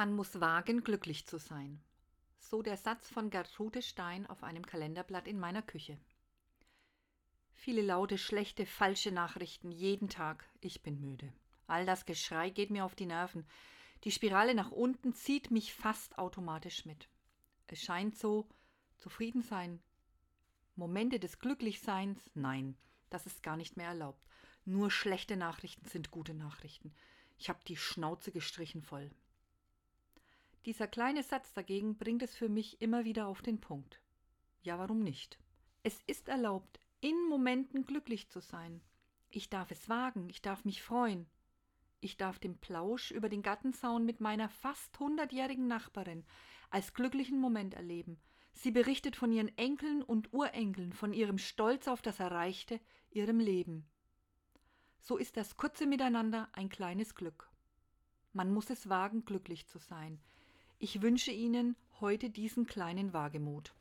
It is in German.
Man muss wagen, glücklich zu sein. So der Satz von Gertrude Stein auf einem Kalenderblatt in meiner Küche. Viele laute, schlechte, falsche Nachrichten jeden Tag. Ich bin müde. All das Geschrei geht mir auf die Nerven. Die Spirale nach unten zieht mich fast automatisch mit. Es scheint so, zufrieden sein. Momente des Glücklichseins, nein, das ist gar nicht mehr erlaubt. Nur schlechte Nachrichten sind gute Nachrichten. Ich habe die Schnauze gestrichen voll. Dieser kleine Satz dagegen bringt es für mich immer wieder auf den Punkt. Ja, warum nicht? Es ist erlaubt, in Momenten glücklich zu sein. Ich darf es wagen, ich darf mich freuen. Ich darf den Plausch über den Gartenzaun mit meiner fast hundertjährigen Nachbarin als glücklichen Moment erleben. Sie berichtet von ihren Enkeln und Urenkeln, von ihrem Stolz auf das Erreichte, ihrem Leben. So ist das kurze Miteinander ein kleines Glück. Man muss es wagen, glücklich zu sein. Ich wünsche Ihnen heute diesen kleinen Wagemut.